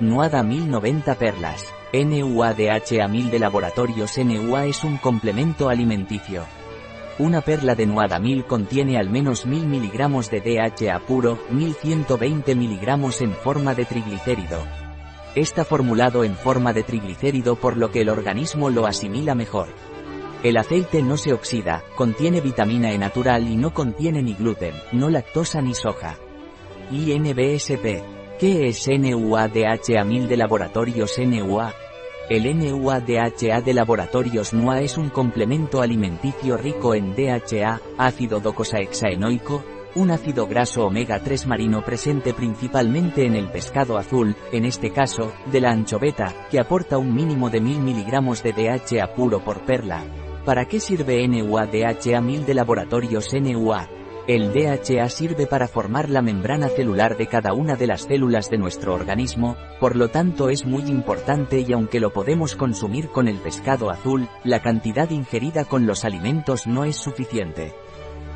Nuada 1090 perlas. NUADHA 1000 de laboratorios NUA es un complemento alimenticio. Una perla de Nuada 1000 contiene al menos 1000 miligramos de DHA puro, 1120 miligramos en forma de triglicérido. Está formulado en forma de triglicérido por lo que el organismo lo asimila mejor. El aceite no se oxida, contiene vitamina E natural y no contiene ni gluten, no lactosa ni soja. INBSP. ¿Qué es NUADHA 1000 de laboratorios NUA? El NUADHA de laboratorios NUA es un complemento alimenticio rico en DHA, ácido docosahexaenoico, un ácido graso omega 3 marino presente principalmente en el pescado azul, en este caso, de la anchoveta, que aporta un mínimo de 1000 miligramos de DHA puro por perla, ¿Para qué sirve NUA-DHA 1000 de laboratorios NUA? El DHA sirve para formar la membrana celular de cada una de las células de nuestro organismo, por lo tanto es muy importante y aunque lo podemos consumir con el pescado azul, la cantidad ingerida con los alimentos no es suficiente.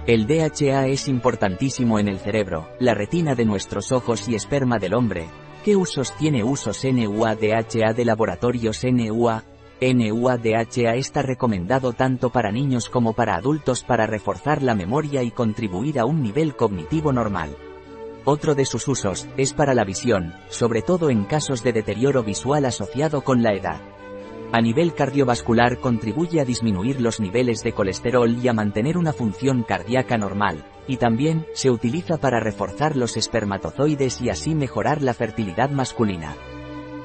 El DHA es importantísimo en el cerebro, la retina de nuestros ojos y esperma del hombre. ¿Qué usos tiene usos NUA-DHA de laboratorios NUA? NUADHA está recomendado tanto para niños como para adultos para reforzar la memoria y contribuir a un nivel cognitivo normal. Otro de sus usos es para la visión, sobre todo en casos de deterioro visual asociado con la edad. A nivel cardiovascular contribuye a disminuir los niveles de colesterol y a mantener una función cardíaca normal, y también se utiliza para reforzar los espermatozoides y así mejorar la fertilidad masculina.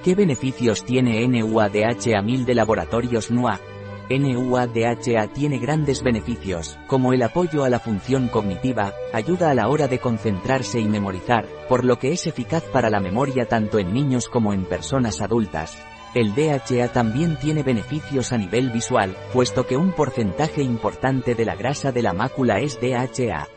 ¿Qué beneficios tiene NUADHA 1000 de laboratorios NUA? NUADHA tiene grandes beneficios, como el apoyo a la función cognitiva, ayuda a la hora de concentrarse y memorizar, por lo que es eficaz para la memoria tanto en niños como en personas adultas. El DHA también tiene beneficios a nivel visual, puesto que un porcentaje importante de la grasa de la mácula es DHA.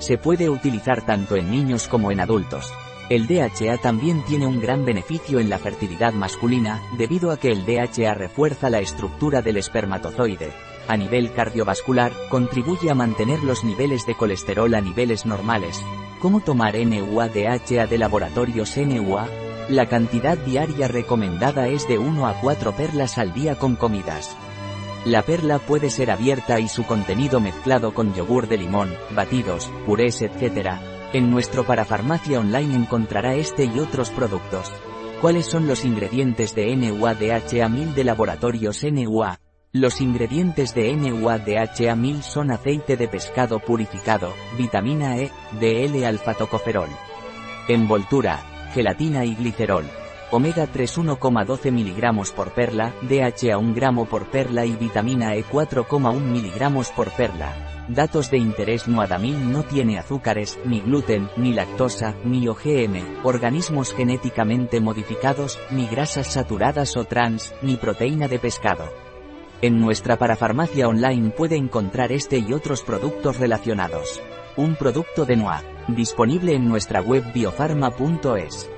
Se puede utilizar tanto en niños como en adultos. El DHA también tiene un gran beneficio en la fertilidad masculina, debido a que el DHA refuerza la estructura del espermatozoide. A nivel cardiovascular, contribuye a mantener los niveles de colesterol a niveles normales. ¿Cómo tomar NUA-DHA de laboratorios NUA? La cantidad diaria recomendada es de 1 a 4 perlas al día con comidas. La perla puede ser abierta y su contenido mezclado con yogur de limón, batidos, purés, etc., en nuestro parafarmacia online encontrará este y otros productos. ¿Cuáles son los ingredientes de NUA-DHA 1000 de laboratorios NUA? Los ingredientes de NUA-DHA 1000 son aceite de pescado purificado, vitamina E, DL-alfa-tocoferol. Envoltura, gelatina y glicerol. Omega 3 1,12 mg por perla, DHA 1 gramo por perla y vitamina E 4,1 mg por perla. Datos de interés Nuadamil no tiene azúcares, ni gluten, ni lactosa, ni OGM, organismos genéticamente modificados, ni grasas saturadas o trans, ni proteína de pescado. En nuestra parafarmacia online puede encontrar este y otros productos relacionados. Un producto de NOA, disponible en nuestra web biofarma.es.